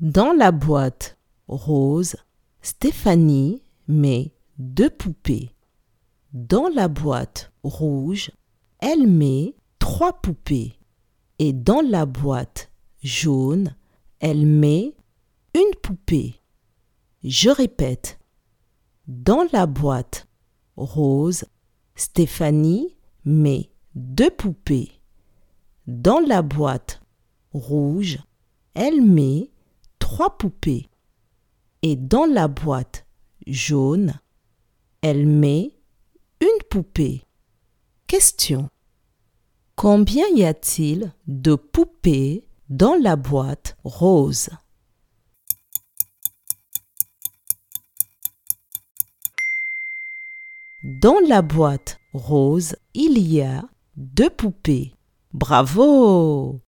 Dans la boîte rose, Stéphanie met deux poupées. Dans la boîte rouge, elle met trois poupées. Et dans la boîte jaune, elle met une poupée. Je répète. Dans la boîte rose, Stéphanie met deux poupées. Dans la boîte rouge, elle met poupées. Et dans la boîte jaune, elle met une poupée. Question. Combien y a-t-il de poupées dans la boîte rose? Dans la boîte rose, il y a deux poupées. Bravo